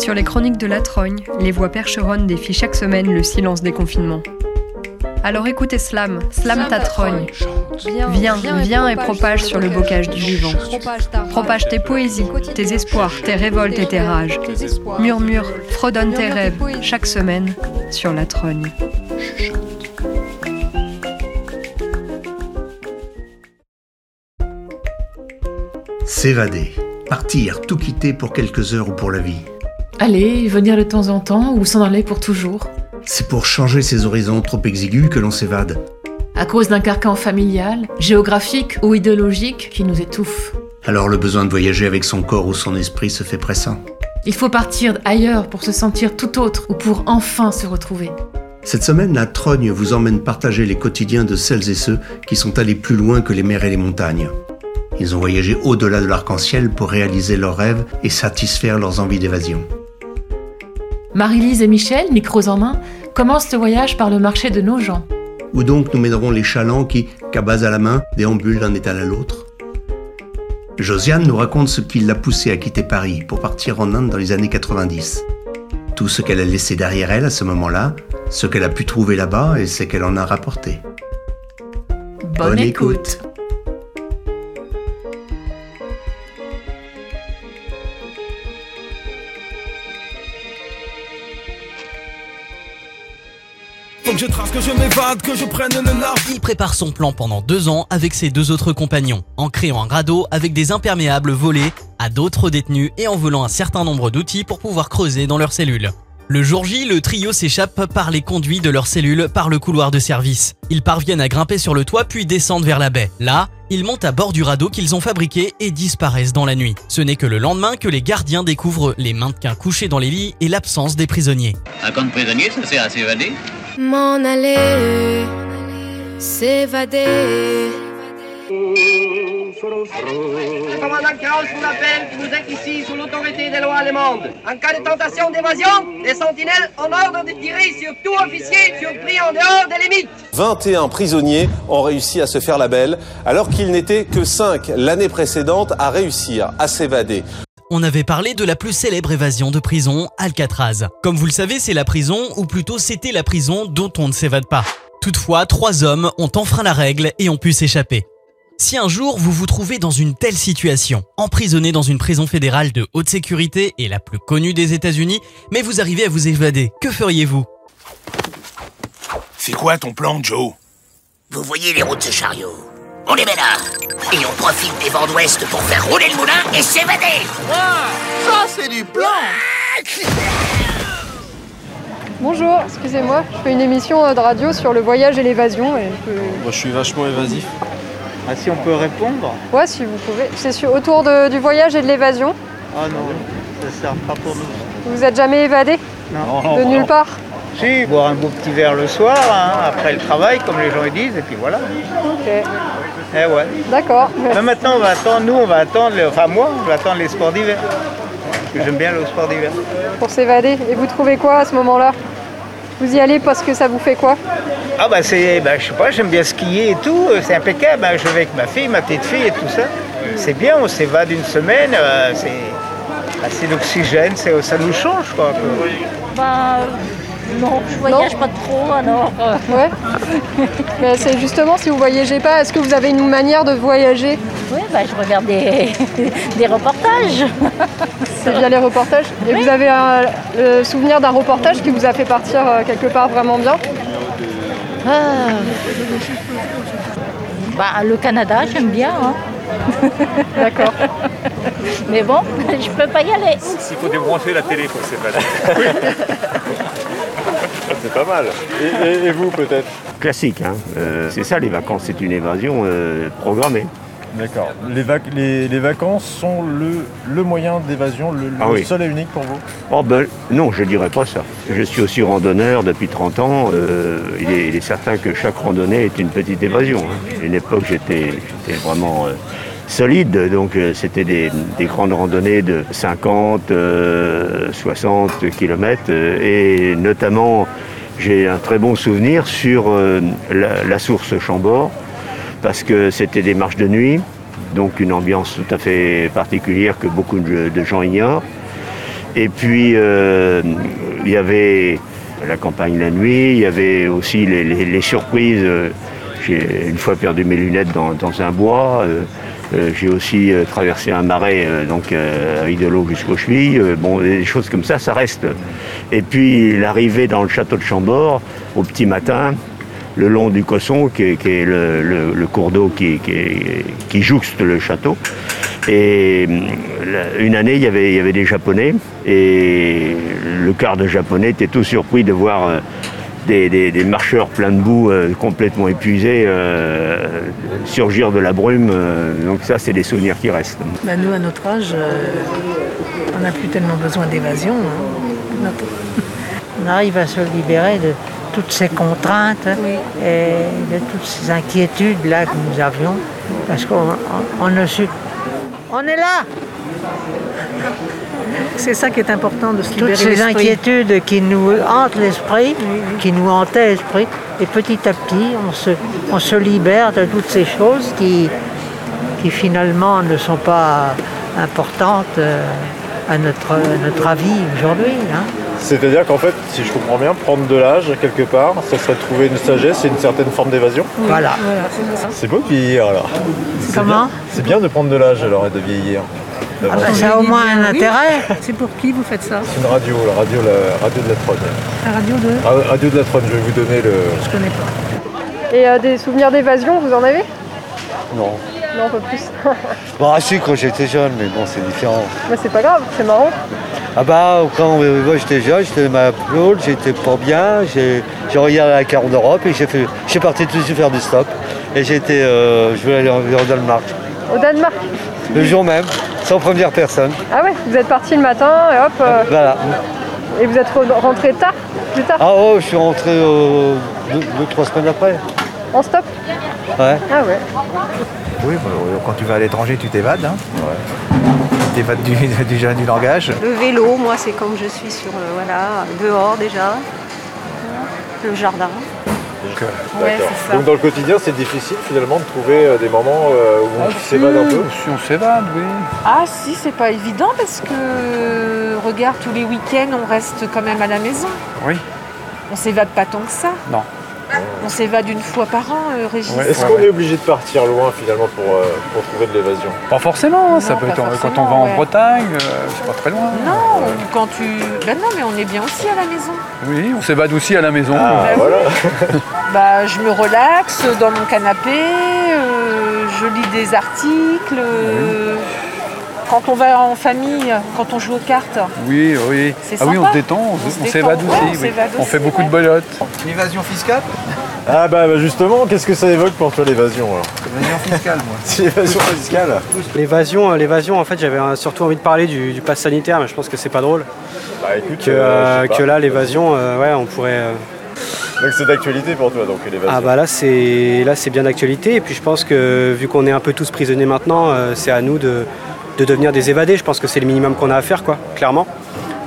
Sur les chroniques de la Trogne, les voix percheronnes défient chaque semaine le silence des confinements. Alors écoutez Slam, Slam ta trogne. Viens, viens et propage sur le bocage du vivant. Propage tes poésies, tes espoirs, tes révoltes et tes rages. Murmure, fredonne tes rêves, chaque semaine, sur la trogne. S'évader, partir, tout quitter pour quelques heures ou pour la vie. Aller, venir de temps en temps ou s'en aller pour toujours. C'est pour changer ces horizons trop exigus que l'on s'évade. À cause d'un carcan familial, géographique ou idéologique qui nous étouffe. Alors le besoin de voyager avec son corps ou son esprit se fait pressant. Il faut partir ailleurs pour se sentir tout autre ou pour enfin se retrouver. Cette semaine, la Trogne vous emmène partager les quotidiens de celles et ceux qui sont allés plus loin que les mers et les montagnes. Ils ont voyagé au-delà de l'arc-en-ciel pour réaliser leurs rêves et satisfaire leurs envies d'évasion. Marie-Lise et Michel, micros en main, commencent le voyage par le marché de nos gens. Où donc nous mènerons les chalands qui, cabas à la main, déambulent d'un étal à l'autre? Josiane nous raconte ce qui l'a poussée à quitter Paris pour partir en Inde dans les années 90. Tout ce qu'elle a laissé derrière elle à ce moment-là, ce qu'elle a pu trouver là-bas et ce qu'elle en a rapporté. Bonne, écoute. Faut que je trace, que je m'évade, que je prenne le large. Il prépare son plan pendant deux ans avec ses deux autres compagnons, en créant un radeau avec des imperméables volés à d'autres détenus et en volant un certain nombre d'outils pour pouvoir creuser dans leurs cellules. Le jour J, le trio s'échappe par les conduits de leurs cellules par le couloir de service. Ils parviennent à grimper sur le toit puis descendent vers la baie. Là, ils montent à bord du radeau qu'ils ont fabriqué et disparaissent dans la nuit. Ce n'est que le lendemain que les gardiens découvrent les mannequins couchés dans les lits et l'absence des prisonniers. Un camp de prisonniers, ça sert à s'évader? M'en aller, s'évader. Le commandant Kraus vous appelle, vous êtes ici sous l'autorité des lois allemandes. En cas de tentation d'évasion, les sentinelles ont ordre de tirer sur tout officier surpris en dehors des limites. 21 prisonniers ont réussi à se faire la belle, alors qu'ils n'étaient que 5 l'année précédente à réussir à s'évader. On avait parlé de la plus célèbre évasion de prison, Alcatraz. Comme vous le savez, c'est la prison, ou plutôt c'était la prison dont on ne s'évade pas. Toutefois, trois hommes ont enfreint la règle et ont pu s'échapper. Si un jour vous vous trouvez dans une telle situation, emprisonné dans une prison fédérale de haute sécurité et la plus connue des États-Unis, mais vous arrivez à vous évader, que feriez-vous? C'est quoi ton plan, Joe? Vous voyez les roues de ce chariot? On les met là Et on profite des vents d'ouest pour faire rouler le moulin et s'évader Ça, c'est du plan Bonjour, excusez-moi, je fais une émission euh, de radio sur le voyage et l'évasion. Et je... Moi, je suis vachement évasif. Ah, si on peut répondre Ouais, si vous pouvez. C'est sur- autour de- du voyage et de l'évasion. Ah non, ça sert pas pour nous. Vous vous êtes jamais évadé Non. De nulle part Boire un beau petit verre le soir, hein, après le travail, comme les gens ils disent, et puis voilà. Ok, Eh ouais. d'accord. Mais maintenant, on va attendre, nous, on va attendre, enfin moi, je vais attendre les sports d'hiver. Parce que j'aime bien le sport d'hiver. Pour s'évader. Et vous trouvez quoi à ce moment-là? Vous y allez parce que ça vous fait quoi? Ah bah c'est, bah, je sais pas, j'aime bien skier et tout, euh, c'est impeccable. hein. Je vais avec ma fille, ma petite fille et tout ça. C'est bien, on s'évade une semaine, euh, c'est, bah, c'est l'oxygène, c'est- ça nous change quoi. un peu. Bah non, je voyage pas trop alors. Ouais. Mais c'est justement si vous voyagez pas, est-ce que vous avez une manière de voyager? Oui, bah je regarde des, des reportages. C'est via les reportages? Et vous avez un, le souvenir d'un reportage qui vous a fait partir euh, quelque part vraiment bien? Ah. Bah le Canada, j'aime bien. hein. D'accord. Mais bon, je peux pas y aller. S'il faut débrancher la télé pour s'évader. C'est pas mal. Et, et- et vous peut-être Classique, hein. Euh, c'est ça les vacances, c'est une évasion euh, programmée. D'accord. Les, vac- les- les vacances sont le, le moyen d'évasion, le, le Ah oui. seul et unique pour vous? Oh ben non, je dirais pas ça. Je suis aussi randonneur depuis 30 ans. euh, il, est, il est certain que chaque randonnée est une petite évasion. hein. À une époque, j'étais j'étais vraiment euh, solide, donc euh, c'était des, des grandes randonnées de 50, euh, 60 km. et notamment, j'ai un très bon souvenir sur euh, la, source Chambord, parce que c'était des marches de nuit, donc une ambiance tout à fait particulière que beaucoup de, gens ignorent. Et puis, euh, il y avait la campagne la nuit, il y avait aussi les, surprises. J'ai une fois perdu mes lunettes dans, dans un bois. J'ai aussi euh, traversé un marais euh, donc, euh, avec de l'eau jusqu'aux chevilles. Euh, bon, des choses comme ça, ça reste. Et puis l'arrivée dans le château de Chambord au petit matin, le long du Cosson, qui est, le, cours d'eau qui, jouxte le château. Et hum, une année, il y, avait, des Japonais, et le quart de Japonais était tout surpris de voir euh, des, des- des marcheurs pleins de boue, euh, complètement épuisés, euh, surgir de la brume. euh, donc ça, c'est des souvenirs qui restent. Bah, nous, à notre âge, euh, on n'a plus tellement besoin d'évasion. hein. On arrive à se libérer de toutes ces contraintes et de toutes ces inquiétudes là que nous avions, parce qu'on on- on ne su- On est là C'est ça qui est important de se libérer Toutes ces inquiétudes qui nous hantent l'esprit, qui nous hantaient l'esprit, et petit à petit, on se, on se libère de toutes ces choses qui, qui finalement ne sont pas importantes euh, à notre, à notre avis aujourd'hui. hein. C'est-à-dire qu'en fait, si je comprends bien, prendre de l'âge quelque part, ça serait trouver une sagesse et une certaine forme d'évasion. Voilà. C'est beau de vieillir alors. C'est Comment bien- C'est bien de prendre de l'âge alors et de vieillir. Ah bah, ça a au moins un Oui. intérêt. C'est pour qui vous faites ça C'est une radio, la radio, la radio de la Trône. La radio de Ra- Radio de la Trône, je vais vous donner le. Je connais pas. Et euh, des souvenirs d'évasion, vous en avez Non. Non, un peu plus. Bah si, quand j'étais jeune, mais bon, c'est différent. Mais c'est pas grave, c'est marrant. Ah bah, quand euh, moi j'étais jeune, j'étais ma Claude, j'étais pas bien, j'ai j'ai regardé la carte d'Europe et j'ai fait, j'ai parti tout de suite faire du stop. Et j'étais, euh, je voulais aller en- au Danemark. Au Danemark Le jour même, sans première personne. Ah ouais, vous êtes parti le matin et hop. euh, Voilà. et vous êtes re- rentré tard Plus tard Ah oh, je suis rentré euh, deux, deux, trois semaines après. En stop Ouais. Ah ouais. Oui, bah, euh, quand tu vas à l'étranger, tu t'évades. Hein. Tu t'évades du, déjà du langage. Le vélo, moi, c'est quand je suis sur, euh, voilà, dehors déjà. Le jardin. Donc, euh, Ouais, ça. Donc dans le quotidien, c'est difficile finalement de trouver euh, des moments euh, où Ah, on s'évade un peu. Si on s'évade, oui. Ah si, c'est pas évident parce que regarde tous les week-ends, on reste quand même à la maison. Oui. On s'évade pas tant que ça. Non. On s'évade une fois par an, euh, Régis. Est-ce qu'on est obligé de partir loin finalement pour, euh, pour trouver de l'évasion? Pas forcément, hein, ça Non, peut être en- quand on va en ouais. Bretagne, euh, c'est pas très loin. Non, ou quand tu. Ben non, mais on est bien aussi à la maison. Oui, on s'évade aussi à la maison. Ah, Euh, voilà. Bah, je me relaxe dans mon canapé, euh, je lis des articles. euh, Quand on va en famille, quand on joue aux cartes. Oui, oui. Ah oui, on se détend, on, s'évade aussi. ouais, on oui. fait beaucoup de belotes. L'évasion fiscale? Ah bah, bah, justement, qu'est-ce que ça évoque pour toi l'évasion alors L'évasion fiscale, moi. C'est l'évasion fiscale L'évasion, euh, l'évasion, en fait, j'avais euh, surtout envie de parler du, du pass sanitaire, mais je pense que c'est pas drôle. Bah écoute, Que, euh, que là, l'évasion, euh, ouais, on pourrait. euh, Donc c'est d'actualité pour toi donc l'évasion. Ah bah là, c'est là, c'est bien d'actualité. Et puis je pense que vu qu'on est un peu tous prisonniers maintenant, euh, c'est à nous de, de devenir des évadés. Je pense que c'est le minimum qu'on a à faire, quoi, clairement.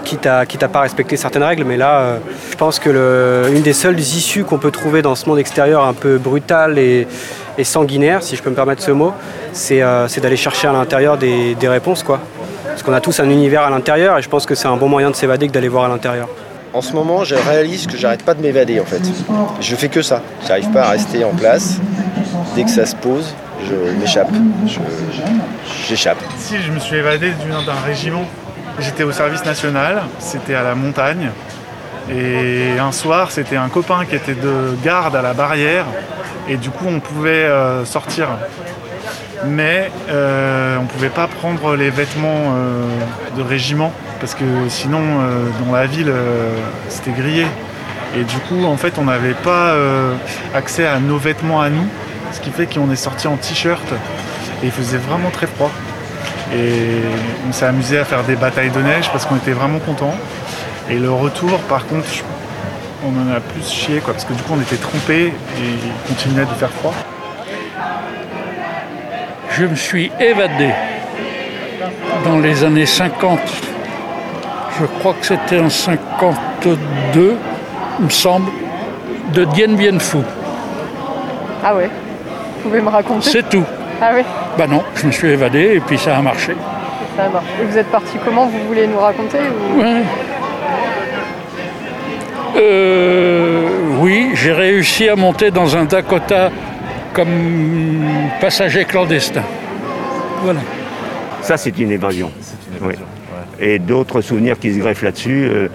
Quitte à, quitte à pas respecter certaines règles, mais là, euh, je pense que le- une des seules issues qu'on peut trouver dans ce monde extérieur un peu brutal et, et sanguinaire, si je peux me permettre ce mot, c'est euh, c'est d'aller chercher à l'intérieur des, des réponses, quoi. Parce qu'on a tous un univers à l'intérieur, et je pense que c'est un bon moyen de s'évader que d'aller voir à l'intérieur. En ce moment, je réalise que j'arrête pas de m'évader en fait. Je fais que ça. J'arrive pas à rester en place. Dès que ça se pose, je m'échappe. Je- J'échappe. Si, je me suis évadé du- d'un régiment. J'étais au service national, c'était à la montagne. Et un soir, c'était un copain qui était de garde à la barrière. Et du coup, on pouvait euh, sortir. Mais euh, on ne pouvait pas prendre les vêtements euh, de régiment parce que sinon, dans la ville, c'était grillé. Et du coup, en fait, on n'avait pas accès à nos vêtements à nous, ce qui fait qu'on est sorti en t-shirt et il faisait vraiment très froid. Et on s'est amusé à faire des batailles de neige parce qu'on était vraiment contents. Et le retour, par contre, on en a plus chié quoi, parce que du coup, on était trompés et il continuait de faire froid. Je me suis évadé dans les années 50. Je crois que c'était en 52, il me semble, de Dien Bien Phu. Ah ouais. Vous pouvez me raconter C'est tout. Ah oui. Bah non, je me suis évadé et puis ça a marché. Ça marche. Et vous êtes parti comment Vous voulez nous raconter ou... Ouais. Euh, oui, j'ai réussi à monter dans un Dakota comme passager clandestin. Voilà. Ça, c'est une évasion. Oui. Et d'autres souvenirs qui se greffent là-dessus. euh,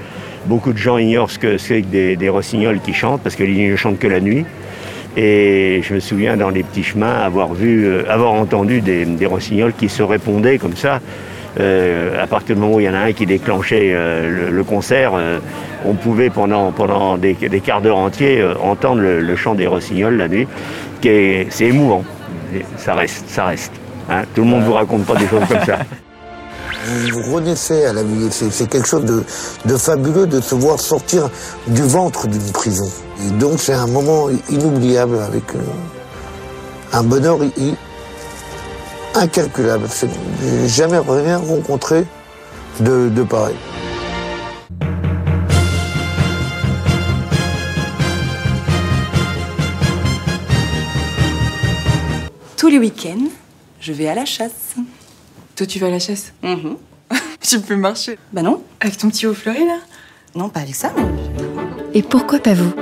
beaucoup de gens ignorent ce que c'est que des, des rossignols qui chantent, parce que les lignes ne chantent que la nuit. Et je me souviens dans les petits chemins avoir vu, euh, avoir entendu des, des rossignols qui se répondaient comme ça. Euh, à partir du moment où il y en a un qui déclenchait euh, le, le concert, euh, on pouvait pendant, pendant des, des quarts d'heure entiers euh, entendre le, le chant des rossignols la nuit. qui est- C'est émouvant. Ça reste, ça reste. hein. Tout le monde ne vous raconte pas des choses comme ça. Vous renaissez à la vie. C'est quelque chose de, fabuleux de se voir sortir du ventre d'une prison. Et donc c'est un moment inoubliable avec euh, un bonheur incalculable. C'est- J'ai jamais rien rencontré de, de pareil. Tous les week-ends, je vais à la chasse. Toi, tu vas à la chasse Mhm. Tu peux marcher Bah non. Avec ton petit haut fleuri, là Non, pas avec ça. mais- Et pourquoi pas vous?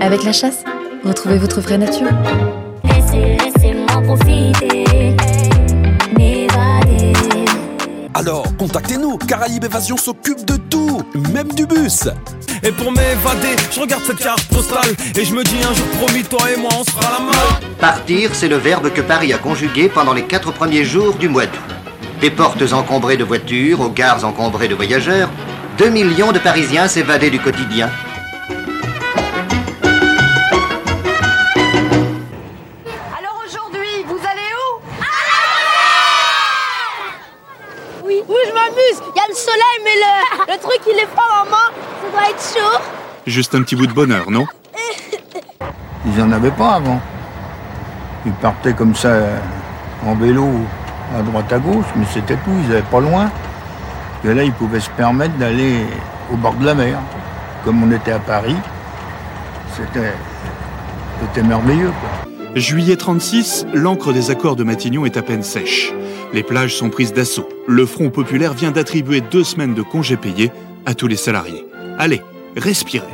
Avec la chasse, retrouvez votre vraie nature. Laissez-moi profiter, m'évader. Alors, contactez-nous. Caraïbes Évasion s'occupe même du bus. Et pour m'évader, je regarde cette carte postale et je me dis un jour promis, toi et moi, on se fera la main. Partir, c'est le verbe que Paris a conjugué pendant les quatre premiers jours du mois d'août. Des portes encombrées de voitures, aux gares encombrées de voyageurs, 2 millions de Parisiens s'évadaient du quotidien. Juste un petit bout de bonheur, non Ils n'en avaient pas avant. Ils partaient comme ça en vélo à droite à gauche, mais c'était tout, ils n'avaient pas loin. Et là, ils pouvaient se permettre d'aller au bord de la mer. Comme on était à Paris, c'était c'était merveilleux. Quoi. Juillet 36, l'encre des accords de Matignon est à peine sèche. Les plages sont prises d'assaut. Le Front populaire vient d'attribuer deux semaines de congés payés à tous les salariés. Allez, respirez.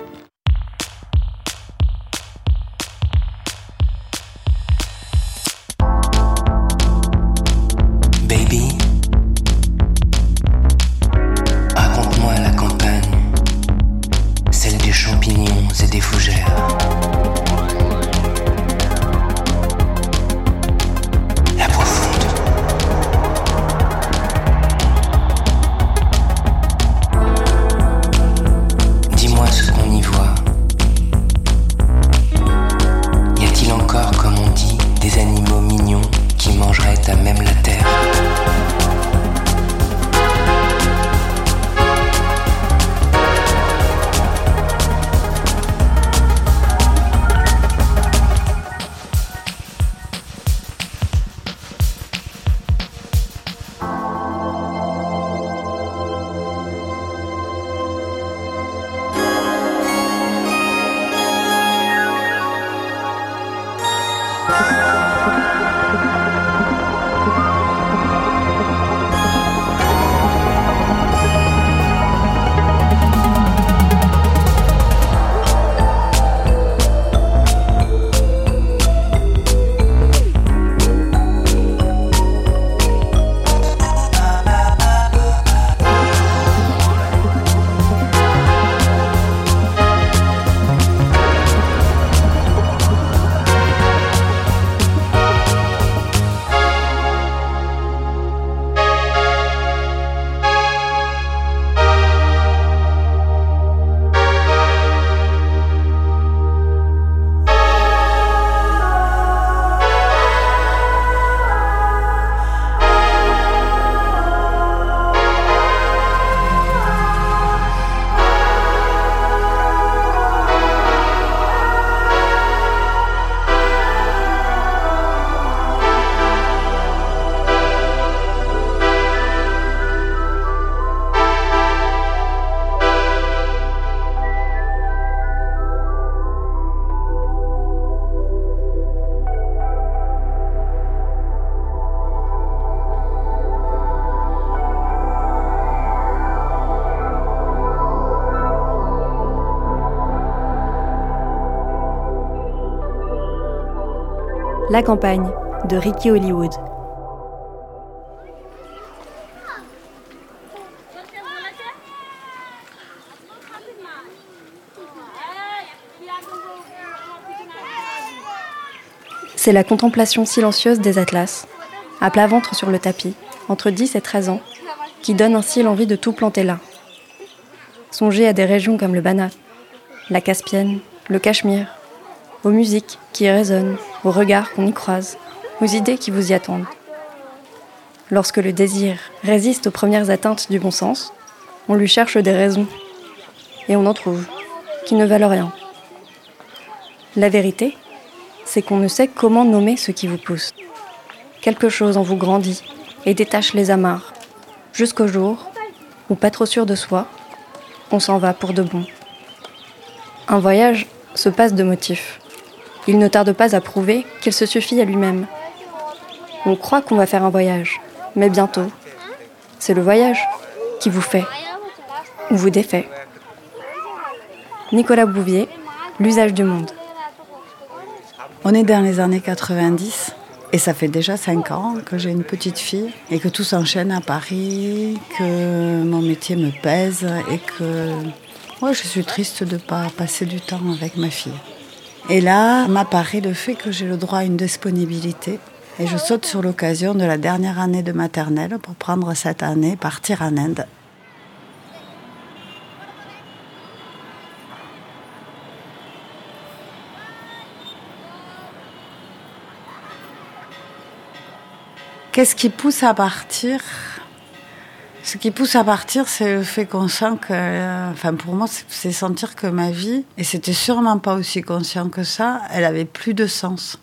La campagne de Ricky Hollywood. C'est la contemplation silencieuse des atlas, à plat ventre sur le tapis, entre 10 et 13 ans, qui donne ainsi l'envie de tout planter là. Songez à des régions comme le Banat, la Caspienne, le Cachemire, aux musiques qui résonnent, aux regards qu'on y croise, aux idées qui vous y attendent. Lorsque le désir résiste aux premières atteintes du bon sens, on lui cherche des raisons, et on en trouve, qui ne valent rien. La vérité, c'est qu'on ne sait comment nommer ce qui vous pousse. Quelque chose en vous grandit et détache les amarres, jusqu'au jour où, pas trop sûr de soi, on s'en va pour de bon. Un voyage se passe de motifs. Il ne tarde pas à prouver qu'il se suffit à lui-même. On croit qu'on va faire un voyage, mais bientôt, c'est le voyage qui vous fait ou vous défait. Nicolas Bouvier, L'usage du monde. On est dans les années 90 et ça fait déjà 5 ans que j'ai une petite fille et que tout s'enchaîne à Paris, que mon métier me pèse et que moi je suis triste de ne pas passer du temps avec ma fille. Et là m'apparaît le fait que j'ai le droit à une disponibilité et je saute sur l'occasion de la dernière année de maternelle pour prendre cette année, partir en Inde. Qu'est-ce qui pousse à partir? Ce qui pousse à partir, c'est le fait qu'on sent que, enfin pour moi, c'est sentir que ma vie, et c'était sûrement pas aussi conscient que ça, elle avait plus de sens.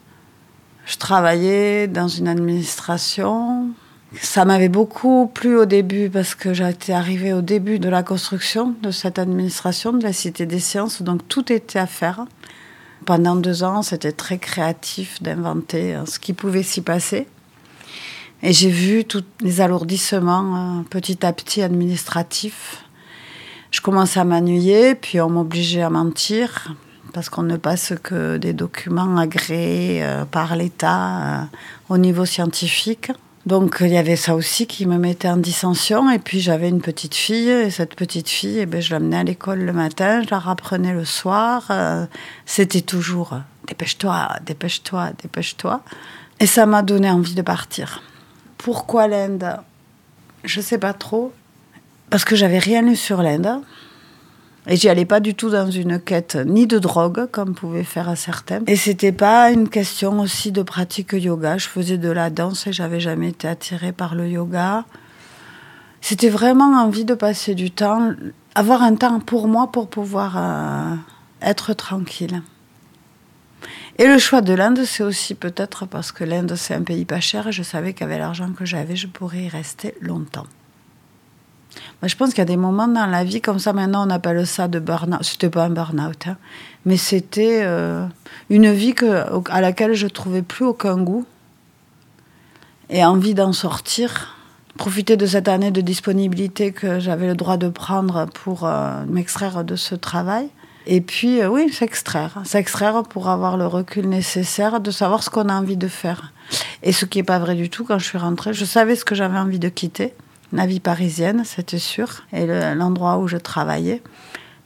Je travaillais dans une administration. Ça m'avait beaucoup plu au début parce que j'étais arrivée au début de la construction de cette administration, de la Cité des Sciences, donc tout était à faire. Pendant deux ans, c'était très créatif d'inventer ce qui pouvait s'y passer. Et j'ai vu tous les alourdissements euh, petit à petit administratifs. Je commençais à m'ennuyer, puis on m'obligeait à mentir, parce qu'on ne passe que des documents agréés euh, par l'État euh, au niveau scientifique. Donc il y avait ça aussi qui me mettait en dissension. Et puis j'avais une petite fille, et cette petite fille, eh ben, je l'amenais à l'école le matin, je la rapprenais le soir. C'était toujours dépêche-toi, dépêche-toi, dépêche-toi. Et ça m'a donné envie de partir. Pourquoi l'Inde? Je sais pas trop. Parce que j'avais rien lu sur l'Inde. Et j'y allais pas du tout dans une quête ni de drogue, comme pouvaient faire certains. Et c'était pas une question aussi de pratique yoga. Je faisais de la danse et j'avais jamais été attirée par le yoga. C'était vraiment envie de passer du temps, avoir un temps pour moi pour pouvoir euh, être tranquille. Et le choix de l'Inde, c'est aussi peut-être parce que l'Inde, c'est un pays pas cher et je savais qu'avec l'argent que j'avais, je pourrais y rester longtemps. Je pense qu'il y a des moments dans la vie comme ça, maintenant on appelle ça de burn-out. C'était pas un burn-out, hein, mais c'était euh, une vie à laquelle je trouvais plus aucun goût et envie d'en sortir. Profiter de cette année de disponibilité que j'avais le droit de prendre pour euh, m'extraire de ce travail. Et puis, euh, oui, s'extraire. S'extraire pour avoir le recul nécessaire de savoir ce qu'on a envie de faire. Et ce qui n'est pas vrai du tout, quand je suis rentrée, je savais ce que j'avais envie de quitter. La vie parisienne, c'était sûr, et l'endroit où je travaillais.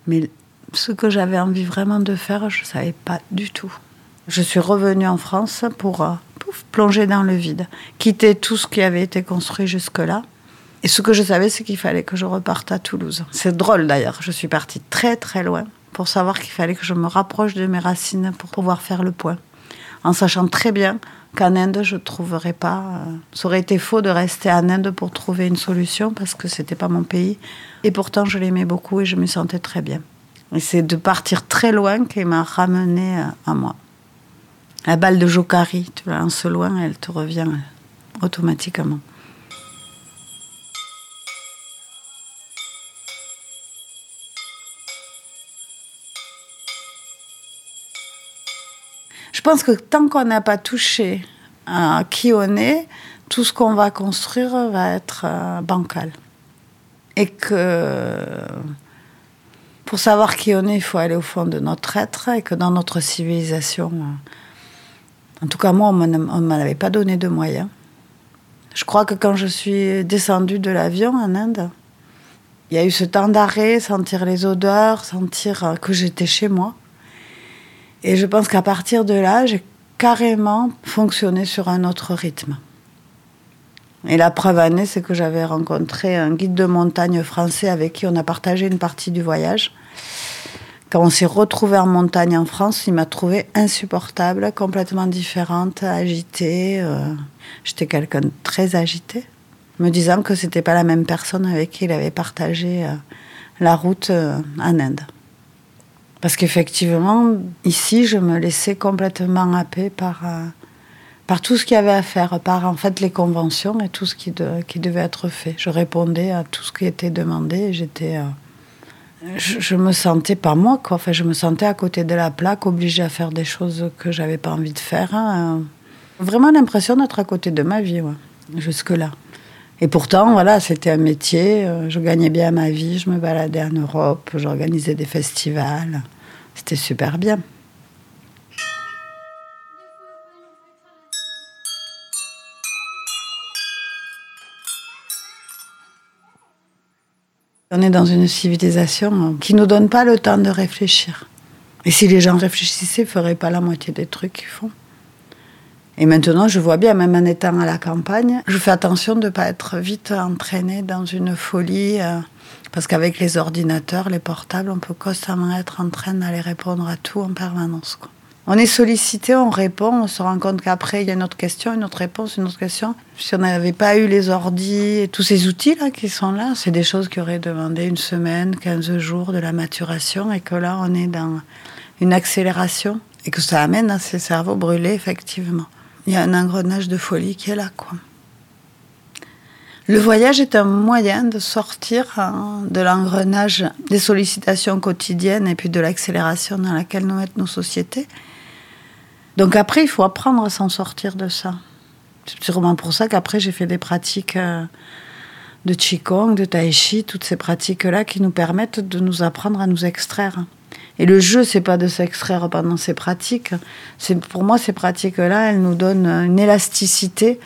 Mais ce que j'avais envie vraiment de faire, je ne savais pas du tout. Je suis revenue en France pour euh, plonger dans le vide, quitter tout ce qui avait été construit jusque-là. Et ce que je savais, c'est qu'il fallait que je reparte à Toulouse. C'est drôle d'ailleurs, je suis partie très très loin pour savoir qu'il fallait que je me rapproche de mes racines pour pouvoir faire le point. En sachant très bien qu'en Inde, je ne trouverais pas. Euh, ça aurait été faux de rester en Inde pour trouver une solution parce que c'était pas mon pays. Et pourtant, je l'aimais beaucoup et je me sentais très bien. Et c'est de partir très loin qui m'a ramené euh, à moi. La balle de Jokari, tu la lances loin, elle te revient euh, automatiquement. Pense que tant qu'on n'a pas touché à qui on est, tout ce qu'on va construire va être euh, bancal. Et que pour savoir qui on est, il faut aller au fond de notre être et que dans notre civilisation, En tout cas, moi, on ne m'en avait pas donné de moyens. Je crois que quand je suis descendue de l'avion en Inde, il y a eu ce temps d'arrêt, sentir les odeurs, sentir que j'étais chez moi. Et je pense qu'à partir de là, j'ai carrément fonctionné sur un autre rythme. Et la preuve année, c'est que j'avais rencontré un guide de montagne français avec qui on a partagé une partie du voyage. Quand on s'est retrouvé en montagne en France, il m'a trouvé insupportable, complètement différente, agitée. Euh, j'étais quelqu'un de très agité, me disant que c'était pas la même personne avec qui il avait partagé euh, la route euh, en Inde. Parce qu'effectivement, ici, je me laissais complètement happer par par tout ce qu'il y avait à faire, par en fait les conventions et tout ce qui, qui devait être fait. Je répondais à tout ce qui était demandé et j'étais. Euh, je, me sentais pas moi, quoi. Enfin, je me sentais à côté de la plaque, obligée à faire des choses que j'avais pas envie de faire. Hein. Vraiment l'impression d'être à côté de ma vie, jusque-là. Et pourtant, voilà, c'était un métier. Euh, je gagnais bien ma vie, je me baladais en Europe, j'organisais des festivals. C'était super bien. On est dans une civilisation qui ne nous donne pas le temps de réfléchir. Et si les gens réfléchissaient, ils ne feraient pas la moitié des trucs qu'ils font. Et maintenant, je vois bien, même en étant à la campagne, je fais attention de ne pas être vite entraînée dans une folie. Euh, parce qu'avec les ordinateurs, les portables, on peut constamment être en train d'aller répondre à tout en permanence. On est sollicité, on répond, on se rend compte qu'après, il y a une autre question, une autre réponse, une autre question. Si on n'avait pas eu les ordis et tous ces outils-là qui sont là, c'est des choses qui auraient demandé une semaine, 15 jours de la maturation et que là, on est dans une accélération et que ça amène à ces cerveaux brûlés, effectivement. Il y a un engrenage de folie qui est là, quoi. Le voyage est un moyen de sortir hein, de l'engrenage des sollicitations quotidiennes et puis de l'accélération dans laquelle nous mettent nos sociétés donc après, il faut apprendre à s'en sortir de ça. C'est sûrement pour ça qu'après, j'ai fait des pratiques euh, de Qigong, de Tai Chi, toutes ces pratiques-là qui nous permettent de nous apprendre à nous extraire. Et le jeu, c'est pas de s'extraire pendant ces pratiques. C'est pour moi ces pratiques-là, elles nous donnent une élasticité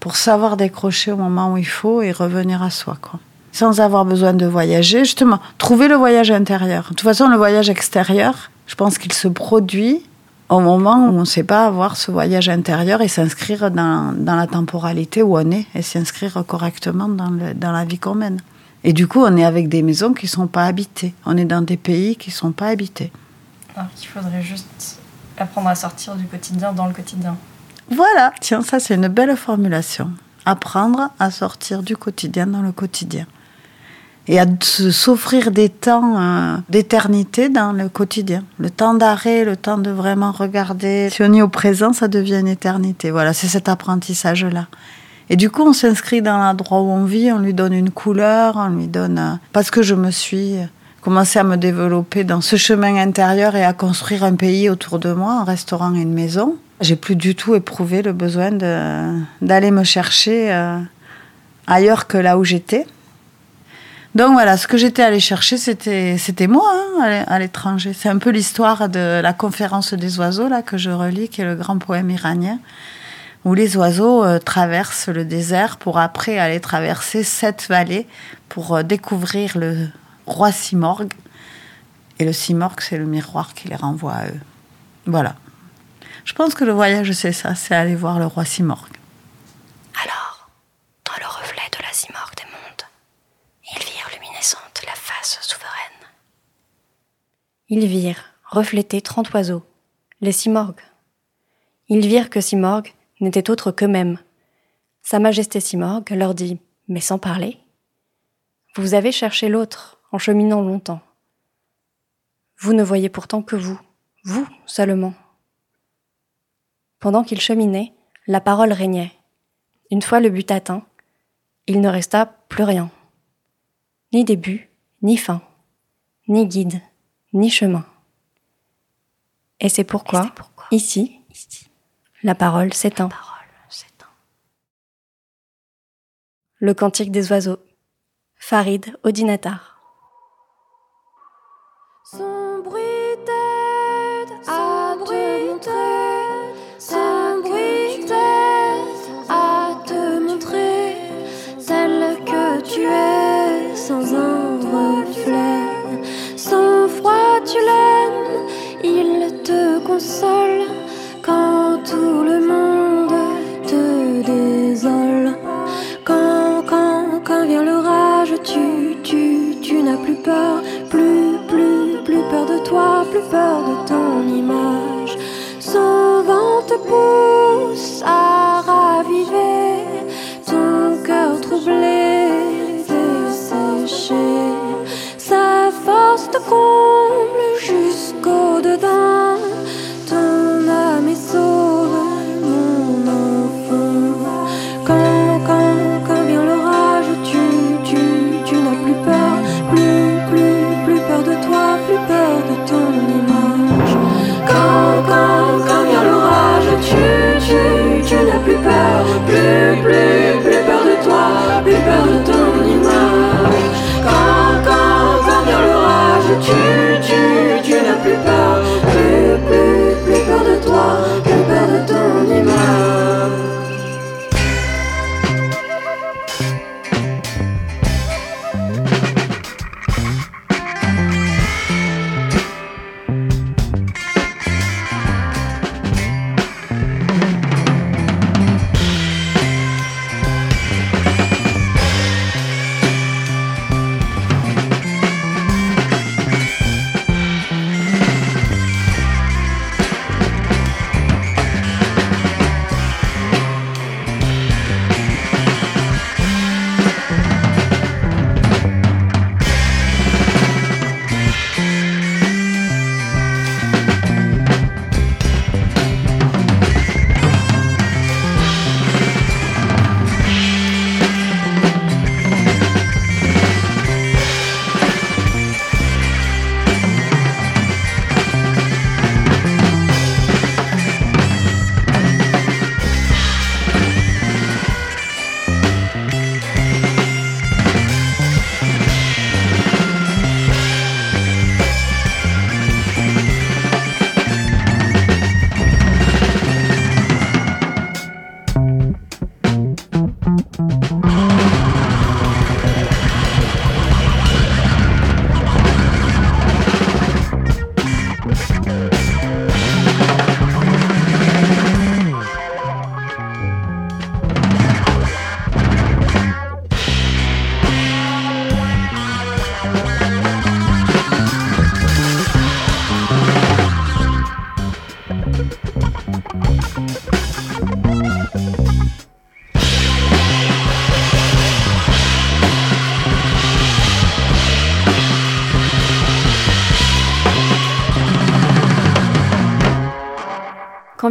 pour savoir décrocher au moment où il faut et revenir à soi, quoi. Sans avoir besoin de voyager, justement, trouver le voyage intérieur. De toute façon, le voyage extérieur, je pense qu'il se produit au moment où on ne sait pas avoir ce voyage intérieur et s'inscrire dans, la temporalité où on est et s'inscrire correctement dans, dans la vie qu'on mène. Et du coup, on est avec des maisons qui ne sont pas habitées. On est dans des pays qui ne sont pas habités. Alors qu'il faudrait juste apprendre à sortir du quotidien dans le quotidien. Voilà, tiens, ça c'est une belle formulation. Apprendre à sortir du quotidien dans le quotidien et à s'offrir des temps euh, d'éternité dans le quotidien. Le temps d'arrêt, le temps de vraiment regarder. Si on est au présent, ça devient une éternité. Voilà, c'est cet apprentissage-là. Et du coup, on s'inscrit dans l'endroit où on vit, on lui donne une couleur, on lui donne... Euh, parce que je me suis commencé à me développer dans ce chemin intérieur et à construire un pays autour de moi, un restaurant et une maison. J'ai plus du tout éprouvé le besoin d'aller me chercher euh, ailleurs que là où j'étais. Donc voilà, ce que j'étais allée chercher, c'était, moi hein, à l'étranger. C'est un peu l'histoire de la conférence des oiseaux là que je relis, qui est le grand poème iranien, où les oiseaux euh, traversent le désert pour après aller traverser sept vallées pour euh, découvrir le roi Simorgue. Et le Simorgue, c'est le miroir qui les renvoie à eux. Voilà. Je pense que le voyage, c'est ça, c'est aller voir le roi Simorgue. Alors, dans le reflet de la Simorgue des mondes, ils virent luminescente la face souveraine. Ils virent refléter trente oiseaux, les Simorgues. Ils virent que Simorgue n'était autre qu'eux-mêmes. Sa Majesté Simorgue leur dit, mais sans parler, Vous avez cherché l'autre en cheminant longtemps. Vous ne voyez pourtant que vous, vous seulement. Pendant qu'ils cheminaient, la parole régnait. Une fois le but atteint, il ne resta plus rien ni début, ni fin, ni guide, ni chemin. Et c'est pourquoi, ici, la parole s'éteint. Le cantique des oiseaux. Farid Odinatar. Toi,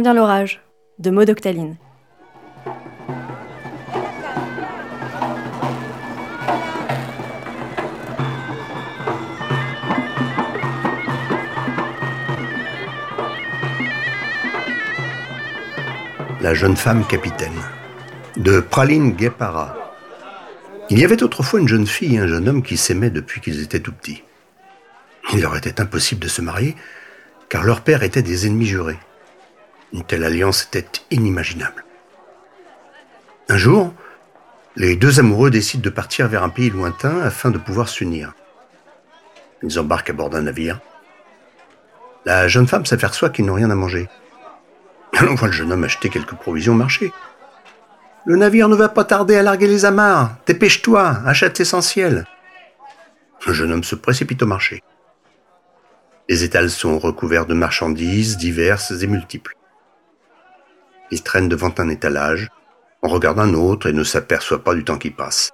Quand l'orage de Maud Octaline. La jeune femme capitaine de Praline Guépara. Il y avait autrefois une jeune fille et un jeune homme qui s'aimaient depuis qu'ils étaient tout petits. Il leur était impossible de se marier car leurs pères étaient des ennemis jurés. Une telle alliance était inimaginable. Un jour, les deux amoureux décident de partir vers un pays lointain afin de pouvoir s'unir. Ils embarquent à bord d'un navire. La jeune femme s'aperçoit qu'ils n'ont rien à manger. On voit le jeune homme acheter quelques provisions au marché. Le navire ne va pas tarder à larguer les amarres. Dépêche-toi, achète l'essentiel. Le jeune homme se précipite au marché. Les étals sont recouverts de marchandises diverses et multiples. Il traîne devant un étalage, en regarde un autre et ne s'aperçoit pas du temps qui passe.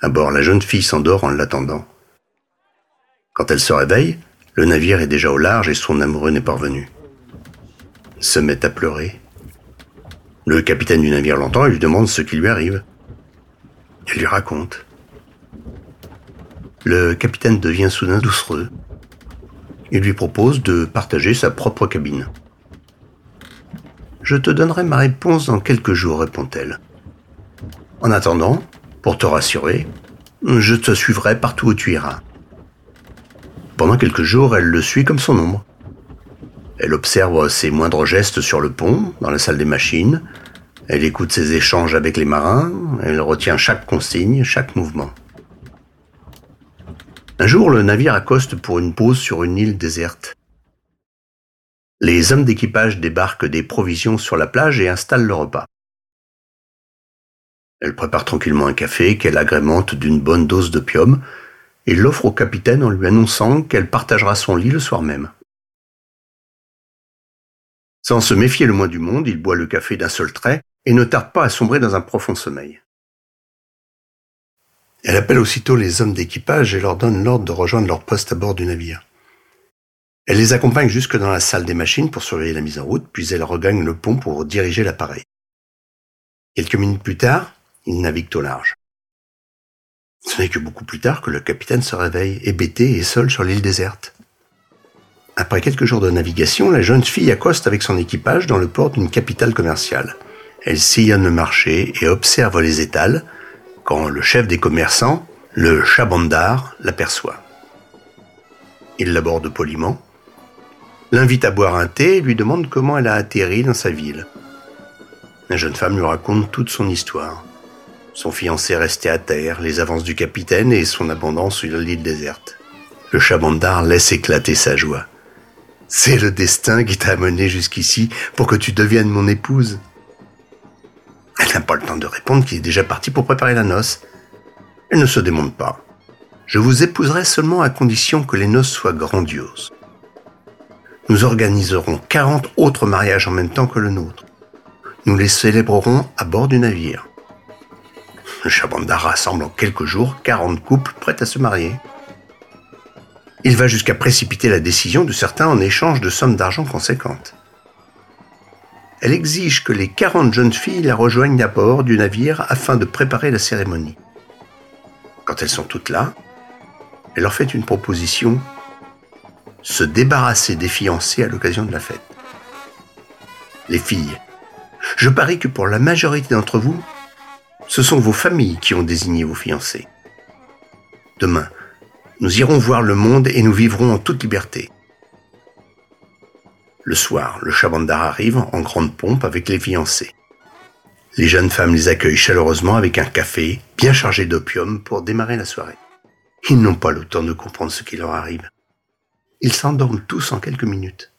À bord, la jeune fille s'endort en l'attendant. Quand elle se réveille, le navire est déjà au large et son amoureux n'est pas revenu. Se met à pleurer. Le capitaine du navire l'entend et lui demande ce qui lui arrive. Elle lui raconte. Le capitaine devient soudain doucereux. Il lui propose de partager sa propre cabine. Je te donnerai ma réponse dans quelques jours, répond-elle. En attendant, pour te rassurer, je te suivrai partout où tu iras. Pendant quelques jours, elle le suit comme son ombre. Elle observe ses moindres gestes sur le pont, dans la salle des machines. Elle écoute ses échanges avec les marins. Elle retient chaque consigne, chaque mouvement. Un jour, le navire accoste pour une pause sur une île déserte. Les hommes d'équipage débarquent des provisions sur la plage et installent le repas. Elle prépare tranquillement un café qu'elle agrémente d'une bonne dose d'opium et l'offre au capitaine en lui annonçant qu'elle partagera son lit le soir même. Sans se méfier le moins du monde, il boit le café d'un seul trait et ne tarde pas à sombrer dans un profond sommeil. Elle appelle aussitôt les hommes d'équipage et leur donne l'ordre de rejoindre leur poste à bord du navire. Elle les accompagne jusque dans la salle des machines pour surveiller la mise en route, puis elle regagne le pont pour diriger l'appareil. Quelques minutes plus tard, ils naviguent au large. Ce n'est que beaucoup plus tard que le capitaine se réveille, hébété et seul sur l'île déserte. Après quelques jours de navigation, la jeune fille accoste avec son équipage dans le port d'une capitale commerciale. Elle sillonne le marché et observe les étals quand le chef des commerçants, le Chabandar, l'aperçoit. Il l'aborde poliment, l'invite à boire un thé et lui demande comment elle a atterri dans sa ville. La jeune femme lui raconte toute son histoire. Son fiancé resté à terre, les avances du capitaine et son abondance sur l'île déserte. Le chabandard laisse éclater sa joie. C'est le destin qui t'a amené jusqu'ici pour que tu deviennes mon épouse. Elle n'a pas le temps de répondre qu'il est déjà parti pour préparer la noce. Elle ne se démonte pas. Je vous épouserai seulement à condition que les noces soient grandioses nous organiserons 40 autres mariages en même temps que le nôtre. Nous les célébrerons à bord du navire. Le Chabanda rassemble en quelques jours 40 couples prêts à se marier. Il va jusqu'à précipiter la décision de certains en échange de sommes d'argent conséquentes. Elle exige que les 40 jeunes filles la rejoignent à bord du navire afin de préparer la cérémonie. Quand elles sont toutes là, elle leur fait une proposition se débarrasser des fiancés à l'occasion de la fête. Les filles, je parie que pour la majorité d'entre vous, ce sont vos familles qui ont désigné vos fiancés. Demain, nous irons voir le monde et nous vivrons en toute liberté. Le soir, le chabandar arrive en grande pompe avec les fiancés. Les jeunes femmes les accueillent chaleureusement avec un café bien chargé d'opium pour démarrer la soirée. Ils n'ont pas le temps de comprendre ce qui leur arrive. Ils s'endorment tous en quelques minutes.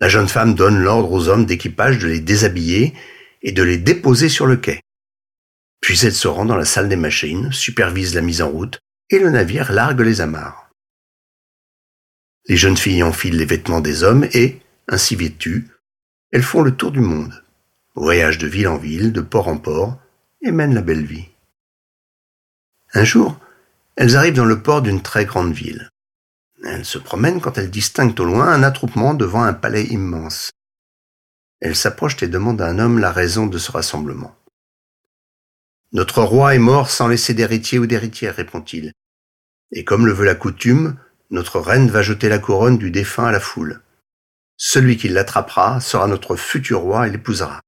La jeune femme donne l'ordre aux hommes d'équipage de les déshabiller et de les déposer sur le quai. Puis elle se rend dans la salle des machines, supervise la mise en route, et le navire largue les amarres. Les jeunes filles enfilent les vêtements des hommes et, ainsi vêtues, elles font le tour du monde, voyagent de ville en ville, de port en port, et mènent la belle vie. Un jour, elles arrivent dans le port d'une très grande ville. Elle se promène quand elle distingue au loin un attroupement devant un palais immense. Elle s'approche et demande à un homme la raison de ce rassemblement. Notre roi est mort sans laisser d'héritier ou d'héritière, répond-il. Et comme le veut la coutume, notre reine va jeter la couronne du défunt à la foule. Celui qui l'attrapera sera notre futur roi et l'épousera.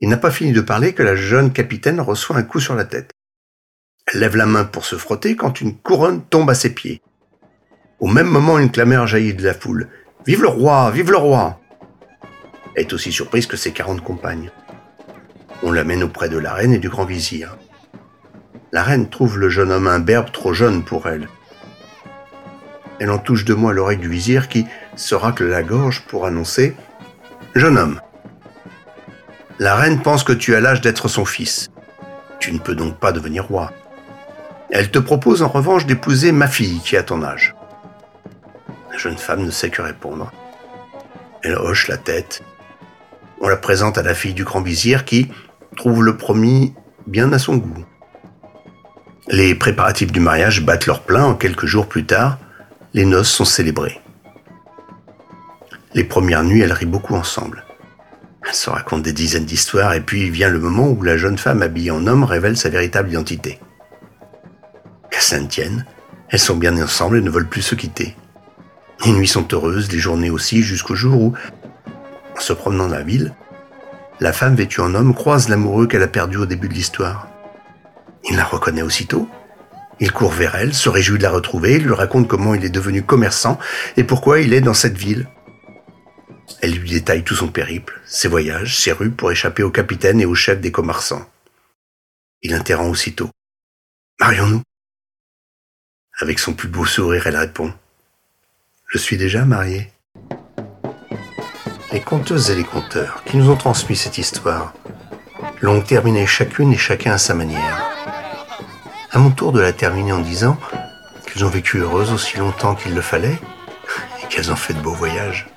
Il n'a pas fini de parler que la jeune capitaine reçoit un coup sur la tête. Lève la main pour se frotter quand une couronne tombe à ses pieds. Au même moment, une clameur jaillit de la foule. Vive le roi, vive le roi Elle est aussi surprise que ses quarante compagnes. On l'amène auprès de la reine et du grand vizir. La reine trouve le jeune homme imberbe trop jeune pour elle. Elle en touche deux mots l'oreille du vizir qui se racle la gorge pour annoncer Jeune homme, la reine pense que tu as l'âge d'être son fils. Tu ne peux donc pas devenir roi. Elle te propose en revanche d'épouser ma fille qui a ton âge. La jeune femme ne sait que répondre. Elle hoche la tête. On la présente à la fille du grand vizir qui trouve le promis bien à son goût. Les préparatifs du mariage battent leur plein en quelques jours plus tard. Les noces sont célébrées. Les premières nuits, elles rient beaucoup ensemble. Elles se racontent des dizaines d'histoires et puis vient le moment où la jeune femme habillée en homme révèle sa véritable identité elles sont bien ensemble et ne veulent plus se quitter. Les nuits sont heureuses, les journées aussi, jusqu'au jour où, en se promenant dans la ville, la femme vêtue en homme croise l'amoureux qu'elle a perdu au début de l'histoire. Il la reconnaît aussitôt. Il court vers elle, se réjouit de la retrouver, lui raconte comment il est devenu commerçant et pourquoi il est dans cette ville. Elle lui détaille tout son périple, ses voyages, ses rues pour échapper au capitaine et au chef des commerçants. Il interrompt aussitôt. Marions-nous avec son plus beau sourire, elle répond Je suis déjà mariée. Les conteuses et les conteurs qui nous ont transmis cette histoire l'ont terminée chacune et chacun à sa manière. À mon tour de la terminer en disant qu'elles ont vécu heureuses aussi longtemps qu'il le fallait et qu'elles ont fait de beaux voyages.